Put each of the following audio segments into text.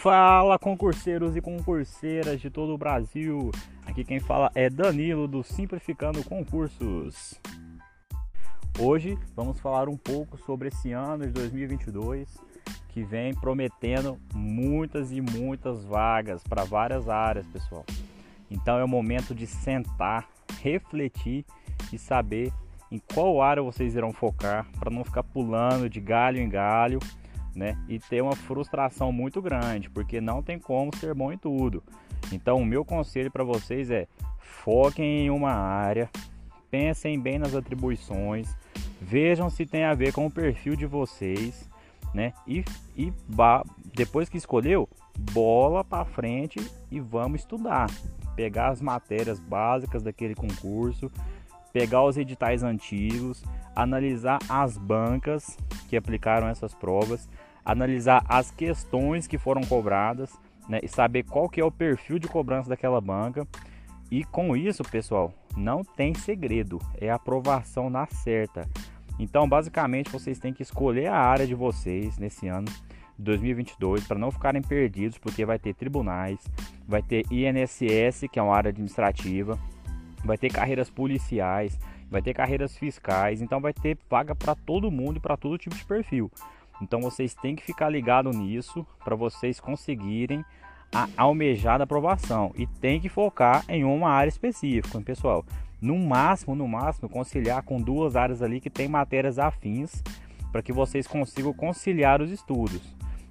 Fala concurseiros e concurseiras de todo o Brasil. Aqui quem fala é Danilo do Simplificando Concursos. Hoje vamos falar um pouco sobre esse ano de 2022 que vem prometendo muitas e muitas vagas para várias áreas, pessoal. Então é o momento de sentar, refletir e saber em qual área vocês irão focar para não ficar pulando de galho em galho, né? E ter uma frustração muito grande, porque não tem como ser bom em tudo. Então, o meu conselho para vocês é: foquem em uma área, pensem bem nas atribuições, vejam se tem a ver com o perfil de vocês, né? E, e depois que escolheu, bola para frente e vamos estudar, pegar as matérias básicas daquele concurso pegar os editais antigos, analisar as bancas que aplicaram essas provas, analisar as questões que foram cobradas, né, e saber qual que é o perfil de cobrança daquela banca. E com isso, pessoal, não tem segredo, é aprovação na certa. Então, basicamente, vocês têm que escolher a área de vocês nesse ano 2022 para não ficarem perdidos, porque vai ter tribunais, vai ter INSS, que é uma área administrativa, vai ter carreiras policiais, vai ter carreiras fiscais, então vai ter vaga para todo mundo e para todo tipo de perfil. Então vocês têm que ficar ligado nisso para vocês conseguirem a almejada aprovação e tem que focar em uma área específica, hein, pessoal. No máximo, no máximo, conciliar com duas áreas ali que tem matérias afins para que vocês consigam conciliar os estudos.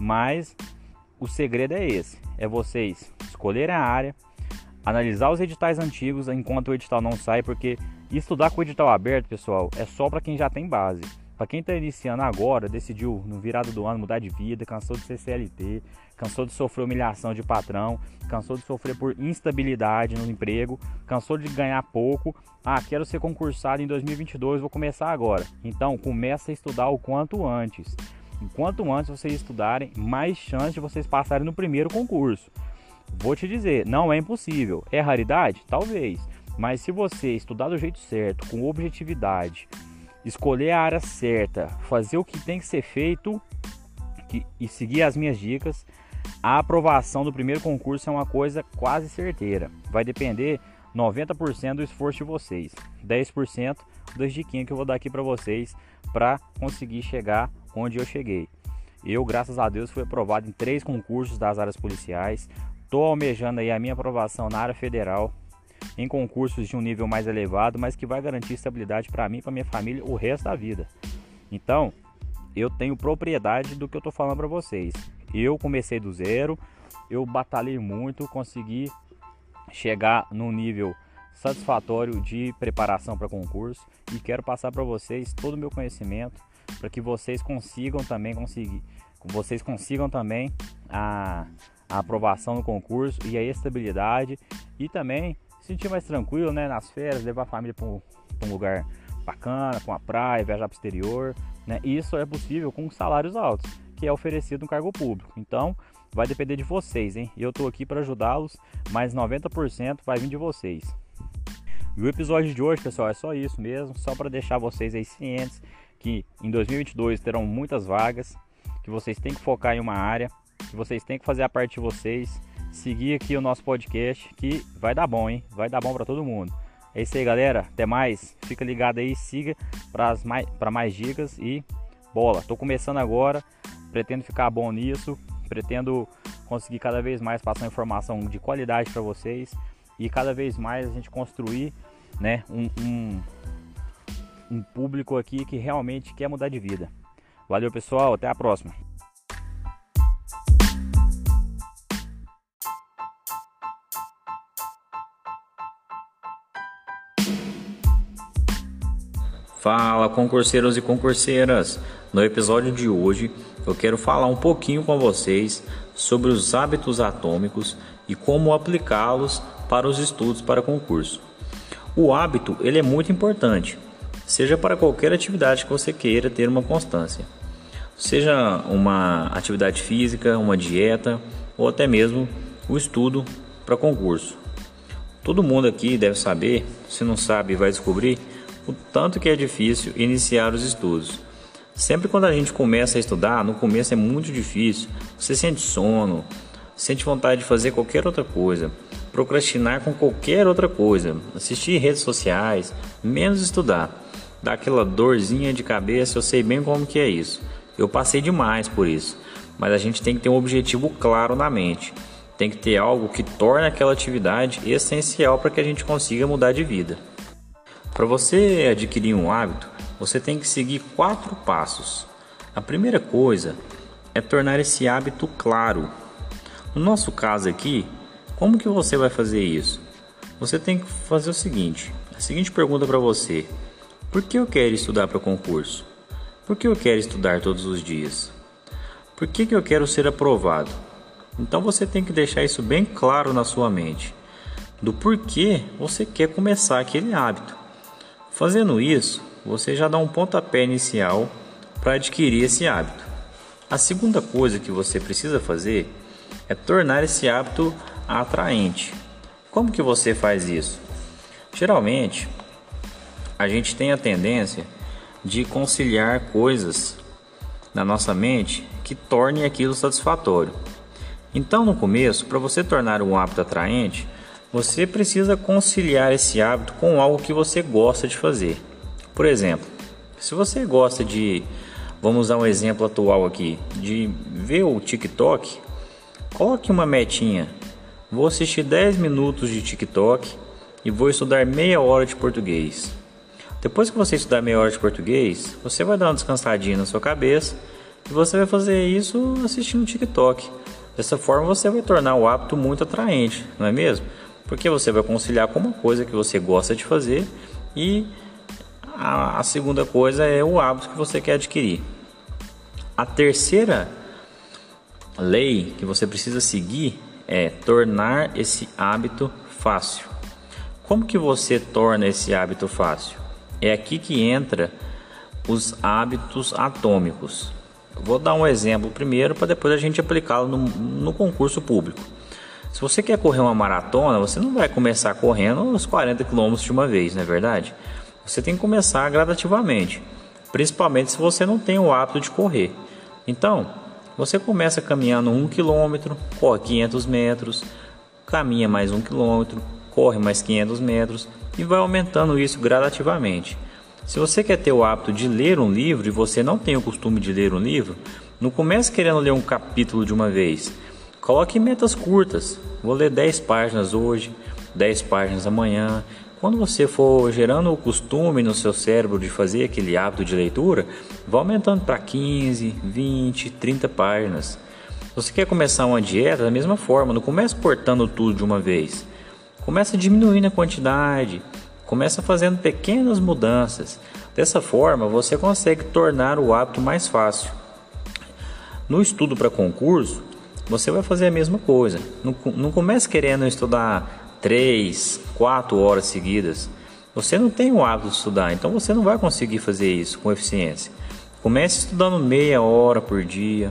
Mas o segredo é esse: é vocês escolherem a área, analisar os editais antigos enquanto o edital não sai, porque estudar com o edital aberto, pessoal, é só para quem já tem base. Para quem está iniciando agora, decidiu no virado do ano mudar de vida, cansou de ser CLT, cansou de sofrer humilhação de patrão, cansou de sofrer por instabilidade no emprego, cansou de ganhar pouco. Ah, quero ser concursado em 2022, vou começar agora. Então, começa a estudar o quanto antes. Enquanto antes vocês estudarem, mais chance de vocês passarem no primeiro concurso. Vou te dizer, não é impossível. É raridade? Talvez. Mas se você estudar do jeito certo, com objetividade, escolher a área certa, fazer o que tem que ser feito e seguir as minhas dicas, a aprovação do primeiro concurso é uma coisa quase certeira. Vai depender 90% do esforço de vocês, 10% das diquinhas que eu vou dar aqui para vocês para conseguir chegar onde eu cheguei. Eu, graças a Deus, fui aprovado em três concursos das áreas policiais, Estou almejando aí a minha aprovação na área federal em concursos de um nível mais elevado, mas que vai garantir estabilidade para mim e para minha família o resto da vida. Então, eu tenho propriedade do que eu estou falando para vocês. Eu comecei do zero, eu batalhei muito, consegui chegar num nível satisfatório de preparação para concurso e quero passar para vocês todo o meu conhecimento para que vocês consigam também conseguir, vocês consigam também a a aprovação no concurso e a estabilidade e também se sentir mais tranquilo né, nas férias, levar a família para um, um, lugar bacana, com a praia, viajar para o exterior. Né? Isso é possível com salários altos, que é oferecido no cargo público. Então, vai depender de vocês, hein? Eu estou aqui para ajudá-los, mas 90% vai vir de vocês. E o episódio de hoje, pessoal, é só isso mesmo, só para deixar vocês aí cientes que em 2022 terão muitas vagas, que vocês têm que focar em uma área que vocês têm que fazer a parte de vocês, seguir aqui o nosso podcast, que vai dar bom, hein? Vai dar bom para todo mundo. É isso aí, galera. Até mais. Fica ligado aí, siga para mais, mais dicas e bola. Tô começando agora, pretendo ficar bom nisso, pretendo conseguir cada vez mais passar informação de qualidade para vocês e cada vez mais a gente construir, né, um, um, um público aqui que realmente quer mudar de vida. Valeu, pessoal. Até a próxima. Fala concurseiros e concurseiras! No episódio de hoje eu quero falar um pouquinho com vocês sobre os hábitos atômicos e como aplicá-los para os estudos para concurso. O hábito ele é muito importante, seja para qualquer atividade que você queira ter uma constância, seja uma atividade física, uma dieta ou até mesmo o estudo para concurso. Todo mundo aqui deve saber, se não sabe vai descobrir o tanto que é difícil iniciar os estudos. Sempre quando a gente começa a estudar, no começo é muito difícil, você sente sono, sente vontade de fazer qualquer outra coisa, procrastinar com qualquer outra coisa, assistir redes sociais, menos estudar. Dá aquela dorzinha de cabeça, eu sei bem como que é isso. Eu passei demais por isso, mas a gente tem que ter um objetivo claro na mente. Tem que ter algo que torne aquela atividade essencial para que a gente consiga mudar de vida. Para você adquirir um hábito, você tem que seguir quatro passos. A primeira coisa é tornar esse hábito claro. No nosso caso aqui, como que você vai fazer isso? Você tem que fazer o seguinte: a seguinte pergunta para você: Por que eu quero estudar para concurso? Por que eu quero estudar todos os dias? Por que, que eu quero ser aprovado? Então você tem que deixar isso bem claro na sua mente, do porquê você quer começar aquele hábito. Fazendo isso, você já dá um pontapé inicial para adquirir esse hábito. A segunda coisa que você precisa fazer é tornar esse hábito atraente. Como que você faz isso? Geralmente, a gente tem a tendência de conciliar coisas na nossa mente que tornem aquilo satisfatório. Então, no começo, para você tornar um hábito atraente, você precisa conciliar esse hábito com algo que você gosta de fazer. Por exemplo, se você gosta de, vamos usar um exemplo atual aqui, de ver o TikTok, coloque uma metinha. Vou assistir 10 minutos de TikTok e vou estudar meia hora de português. Depois que você estudar meia hora de português, você vai dar uma descansadinha na sua cabeça e você vai fazer isso assistindo TikTok. Dessa forma você vai tornar o hábito muito atraente, não é mesmo? Porque você vai conciliar com uma coisa que você gosta de fazer e a, a segunda coisa é o hábito que você quer adquirir. A terceira lei que você precisa seguir é tornar esse hábito fácil. Como que você torna esse hábito fácil? É aqui que entra os hábitos atômicos. vou dar um exemplo primeiro para depois a gente aplicá-lo no, no concurso público. Se você quer correr uma maratona, você não vai começar correndo os 40 km de uma vez, não é verdade? Você tem que começar gradativamente, principalmente se você não tem o hábito de correr. Então, você começa caminhando 1 km, corre 500 metros, caminha mais 1 km, corre mais 500 metros e vai aumentando isso gradativamente. Se você quer ter o hábito de ler um livro e você não tem o costume de ler um livro, não comece querendo ler um capítulo de uma vez. Coloque metas curtas. Vou ler 10 páginas hoje, 10 páginas amanhã. Quando você for gerando o costume no seu cérebro de fazer aquele hábito de leitura, vá aumentando para 15, 20, 30 páginas. Você quer começar uma dieta da mesma forma, não comece cortando tudo de uma vez. Começa diminuindo a quantidade, começa fazendo pequenas mudanças. Dessa forma, você consegue tornar o hábito mais fácil. No estudo para concurso, você vai fazer a mesma coisa. Não, não comece querendo estudar 3, 4 horas seguidas. Você não tem o hábito de estudar, então você não vai conseguir fazer isso com eficiência. Comece estudando meia hora por dia,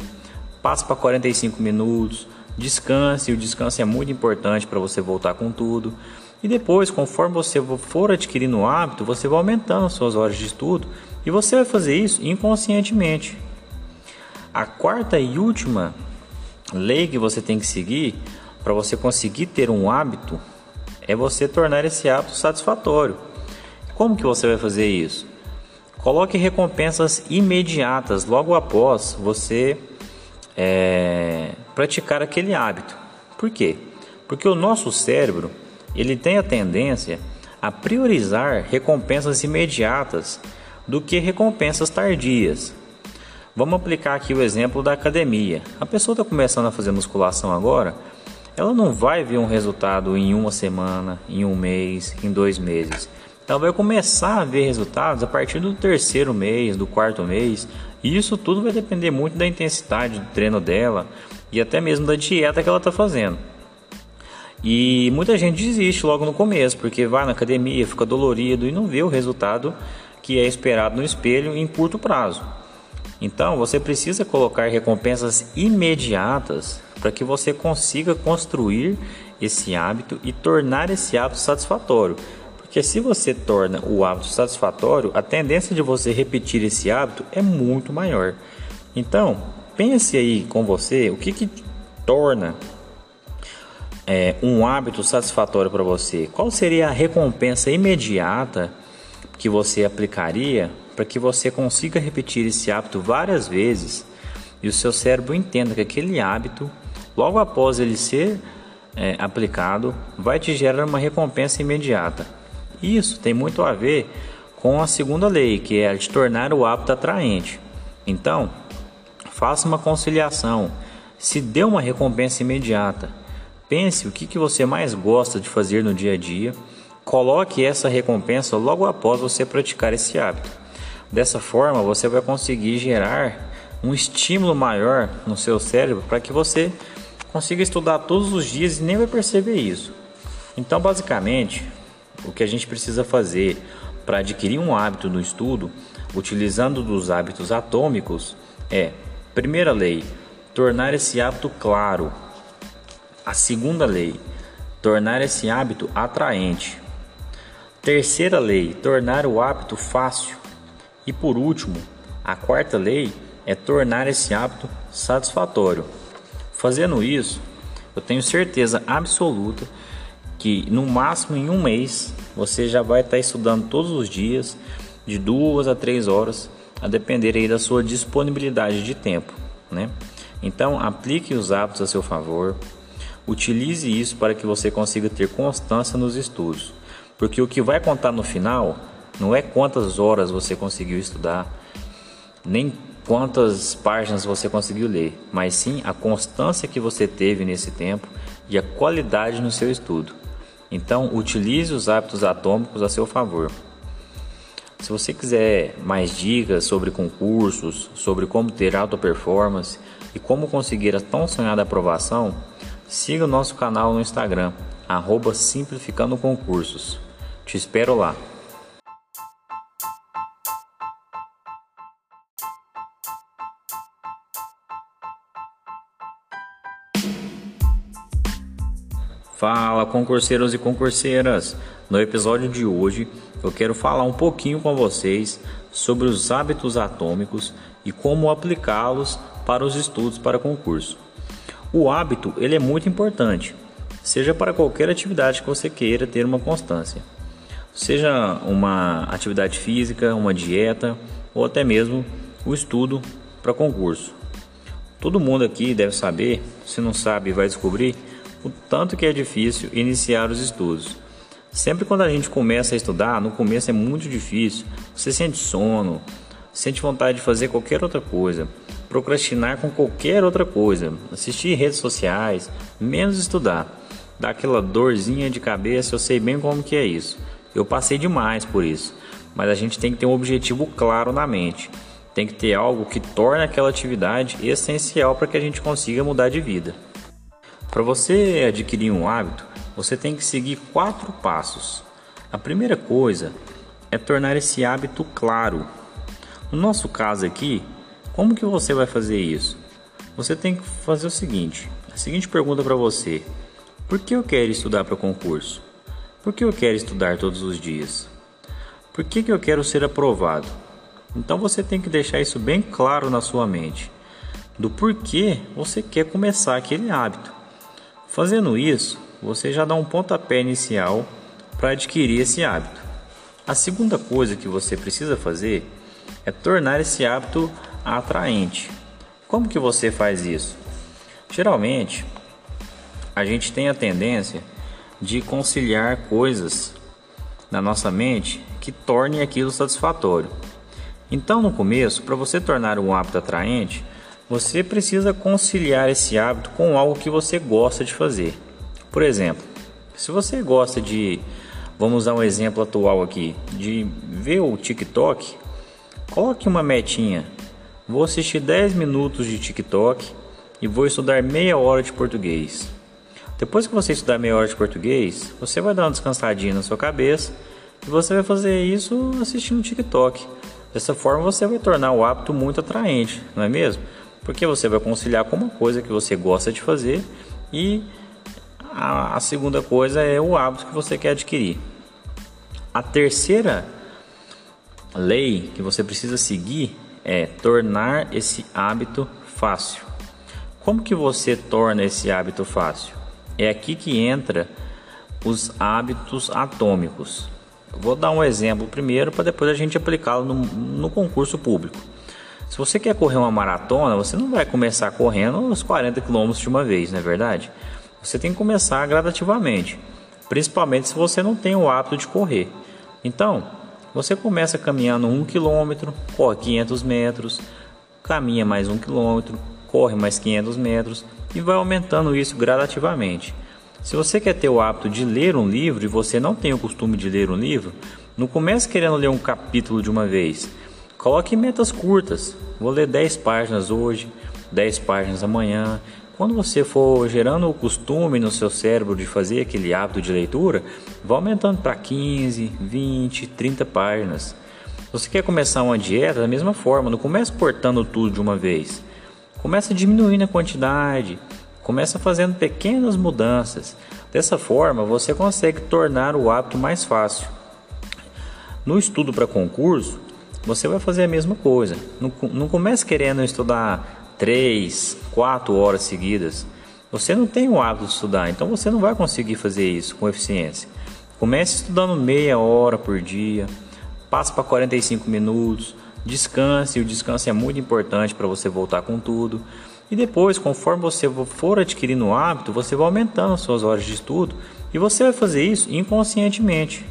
passe para 45 minutos, descanse, o descanso é muito importante para você voltar com tudo. E depois, conforme você for adquirindo o hábito, você vai aumentando as suas horas de estudo e você vai fazer isso inconscientemente. A quarta e última lei que você tem que seguir para você conseguir ter um hábito é você tornar esse hábito satisfatório. Como que você vai fazer isso? Coloque recompensas imediatas logo após você é, praticar aquele hábito. Por quê? Porque o nosso cérebro ele tem a tendência a priorizar recompensas imediatas do que recompensas tardias. Vamos aplicar aqui o exemplo da academia. A pessoa está começando a fazer musculação agora, ela não vai ver um resultado em uma semana, em um mês, em dois meses. Ela vai começar a ver resultados a partir do terceiro mês, do quarto mês. E isso tudo vai depender muito da intensidade do treino dela e até mesmo da dieta que ela está fazendo. E muita gente desiste logo no começo, porque vai na academia, fica dolorido e não vê o resultado que é esperado no espelho em curto prazo. Então você precisa colocar recompensas imediatas para que você consiga construir esse hábito e tornar esse hábito satisfatório. Porque se você torna o hábito satisfatório, a tendência de você repetir esse hábito é muito maior. Então, pense aí com você o que, que torna é, um hábito satisfatório para você, qual seria a recompensa imediata que você aplicaria para que você consiga repetir esse hábito várias vezes e o seu cérebro entenda que aquele hábito, logo após ele ser é, aplicado, vai te gerar uma recompensa imediata. Isso tem muito a ver com a segunda lei, que é a de tornar o hábito atraente. Então, faça uma conciliação. Se dê uma recompensa imediata, pense o que, que você mais gosta de fazer no dia a dia. Coloque essa recompensa logo após você praticar esse hábito. Dessa forma, você vai conseguir gerar um estímulo maior no seu cérebro para que você consiga estudar todos os dias e nem vai perceber isso. Então, basicamente, o que a gente precisa fazer para adquirir um hábito no estudo, utilizando dos hábitos atômicos, é: primeira lei, tornar esse hábito claro. A segunda lei, tornar esse hábito atraente. Terceira lei, tornar o hábito fácil. E por último, a quarta lei é tornar esse hábito satisfatório. Fazendo isso, eu tenho certeza absoluta que no máximo em um mês você já vai estar estudando todos os dias, de duas a três horas, a depender aí da sua disponibilidade de tempo, né? Então aplique os hábitos a seu favor, utilize isso para que você consiga ter constância nos estudos, porque o que vai contar no final não é quantas horas você conseguiu estudar, nem quantas páginas você conseguiu ler, mas sim a constância que você teve nesse tempo e a qualidade no seu estudo. Então, utilize os hábitos atômicos a seu favor. Se você quiser mais dicas sobre concursos, sobre como ter alta performance e como conseguir a tão sonhada aprovação, siga o nosso canal no Instagram, Simplificando Concursos. Te espero lá. Fala concurseiros e concurseiras! No episódio de hoje eu quero falar um pouquinho com vocês sobre os hábitos atômicos e como aplicá-los para os estudos para concurso. O hábito ele é muito importante, seja para qualquer atividade que você queira ter uma constância, seja uma atividade física, uma dieta ou até mesmo o estudo para concurso. Todo mundo aqui deve saber, se não sabe vai descobrir o tanto que é difícil iniciar os estudos. Sempre quando a gente começa a estudar, no começo é muito difícil. Você sente sono, sente vontade de fazer qualquer outra coisa, procrastinar com qualquer outra coisa, assistir redes sociais, menos estudar. Dá aquela dorzinha de cabeça, eu sei bem como que é isso. Eu passei demais por isso. Mas a gente tem que ter um objetivo claro na mente. Tem que ter algo que torne aquela atividade essencial para que a gente consiga mudar de vida. Para você adquirir um hábito, você tem que seguir quatro passos. A primeira coisa é tornar esse hábito claro. No nosso caso aqui, como que você vai fazer isso? Você tem que fazer o seguinte: a seguinte pergunta para você: Por que eu quero estudar para concurso? Por que eu quero estudar todos os dias? Por que, que eu quero ser aprovado? Então você tem que deixar isso bem claro na sua mente, do porquê você quer começar aquele hábito. Fazendo isso, você já dá um pontapé inicial para adquirir esse hábito. A segunda coisa que você precisa fazer é tornar esse hábito atraente. Como que você faz isso? Geralmente, a gente tem a tendência de conciliar coisas na nossa mente que tornem aquilo satisfatório. Então, no começo, para você tornar um hábito atraente, você precisa conciliar esse hábito com algo que você gosta de fazer. Por exemplo, se você gosta de, vamos usar um exemplo atual aqui, de ver o TikTok, coloque uma metinha. Vou assistir 10 minutos de TikTok e vou estudar meia hora de português. Depois que você estudar meia hora de português, você vai dar uma descansadinha na sua cabeça e você vai fazer isso assistindo TikTok. Dessa forma você vai tornar o hábito muito atraente, não é mesmo? Porque você vai conciliar com uma coisa que você gosta de fazer e a, a segunda coisa é o hábito que você quer adquirir. A terceira lei que você precisa seguir é tornar esse hábito fácil. Como que você torna esse hábito fácil? É aqui que entra os hábitos atômicos. Vou dar um exemplo primeiro para depois a gente aplicá-lo no, no, concurso público. Se você quer correr uma maratona, você não vai começar correndo os 40 km de uma vez, não é verdade? Você tem que começar gradativamente, principalmente se você não tem o hábito de correr. Então, você começa caminhando 1 km, corre 500 metros, caminha mais 1 km, corre mais 500 metros e vai aumentando isso gradativamente. Se você quer ter o hábito de ler um livro e você não tem o costume de ler um livro, não comece querendo ler um capítulo de uma vez. Coloque metas curtas. Vou ler 10 páginas hoje, 10 páginas amanhã. Quando você for gerando o costume no seu cérebro de fazer aquele hábito de leitura, vá aumentando para 15, 20, 30 páginas. Você quer começar uma dieta da mesma forma, não comece cortando tudo de uma vez. Comece diminuindo a quantidade, Começa fazendo pequenas mudanças. Dessa forma, você consegue tornar o hábito mais fácil. No estudo para concurso, você vai fazer a mesma coisa. Não, não comece querendo estudar 3, 4 horas seguidas. Você não tem o hábito de estudar, então você não vai conseguir fazer isso com eficiência. Comece estudando meia hora por dia, passe para 45 minutos, descanse, o descanso é muito importante para você voltar com tudo. E depois, conforme você for adquirindo o hábito, você vai aumentando suas horas de estudo e você vai fazer isso inconscientemente.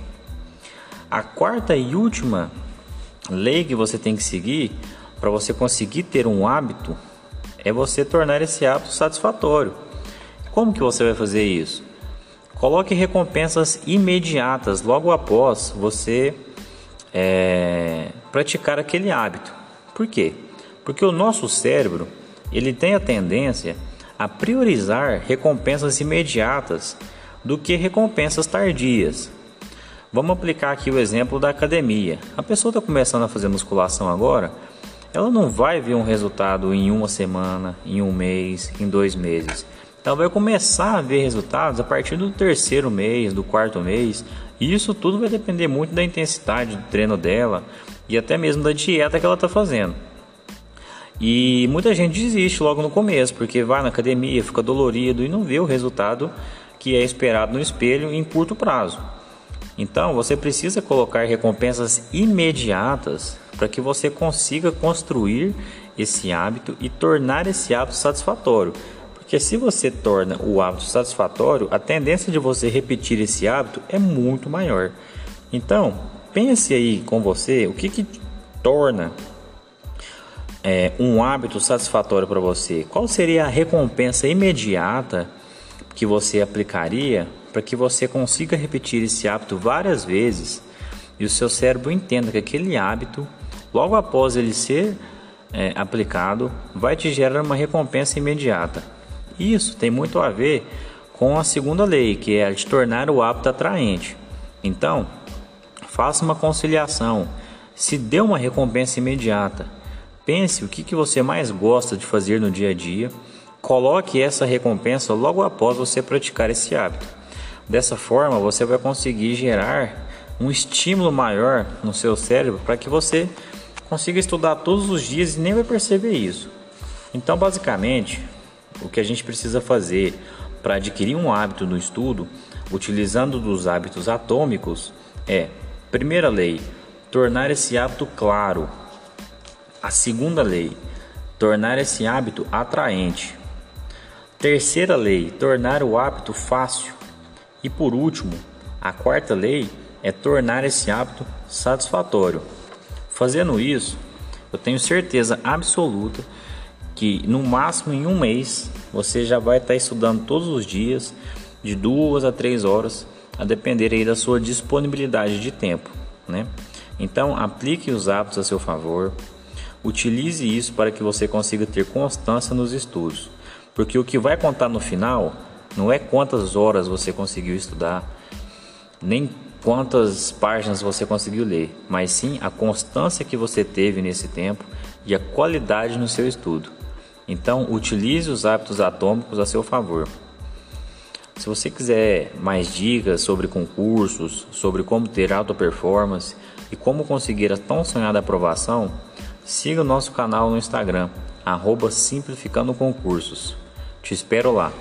A quarta e última lei que você tem que seguir para você conseguir ter um hábito é você tornar esse hábito satisfatório. Como que você vai fazer isso? Coloque recompensas imediatas logo após você é, praticar aquele hábito. Por quê? Porque o nosso cérebro ele tem a tendência a priorizar recompensas imediatas do que recompensas tardias. Vamos aplicar aqui o exemplo da academia. A pessoa está começando a fazer musculação agora, ela não vai ver um resultado em uma semana, em um mês, em dois meses. Ela vai começar a ver resultados a partir do terceiro mês, do quarto mês. E isso tudo vai depender muito da intensidade do treino dela e até mesmo da dieta que ela está fazendo. E muita gente desiste logo no começo, porque vai na academia, fica dolorido e não vê o resultado que é esperado no espelho em curto prazo. Então, você precisa colocar recompensas imediatas para que você consiga construir esse hábito e tornar esse hábito satisfatório. Porque se você torna o hábito satisfatório, a tendência de você repetir esse hábito é muito maior. Então, pense aí com você o que, que torna é, um hábito satisfatório para você, qual seria a recompensa imediata que você aplicaria para que você consiga repetir esse hábito várias vezes e o seu cérebro entenda que aquele hábito, logo após ele ser é, aplicado, vai te gerar uma recompensa imediata. Isso tem muito a ver com a segunda lei, que é a de tornar o hábito atraente. Então, faça uma conciliação. Se dê uma recompensa imediata, Pense o que, que você mais gosta de fazer no dia a dia. Coloque essa recompensa logo após você praticar esse hábito. Dessa forma, você vai conseguir gerar um estímulo maior no seu cérebro para que você consiga estudar todos os dias e nem vai perceber isso. Então, basicamente, o que a gente precisa fazer para adquirir um hábito no estudo, utilizando dos hábitos atômicos, é: primeira lei, tornar esse hábito claro, a segunda lei, tornar esse hábito atraente. Terceira lei, tornar o hábito fácil. E por último, a quarta lei é tornar esse hábito satisfatório. Fazendo isso, eu tenho certeza absoluta que no máximo em um mês você já vai estar estudando todos os dias, de duas a três horas, a depender aí da sua disponibilidade de tempo, né? Então aplique os hábitos a seu favor, Utilize isso para que você consiga ter constância nos estudos, porque o que vai contar no final não é quantas horas você conseguiu estudar, nem quantas páginas você conseguiu ler, mas sim a constância que você teve nesse tempo e a qualidade no seu estudo. Então, utilize os hábitos atômicos a seu favor. Se você quiser mais dicas sobre concursos, sobre como ter alta performance e como conseguir a tão sonhada aprovação, Siga o nosso canal no Instagram, Simplificando Concursos. Te espero lá.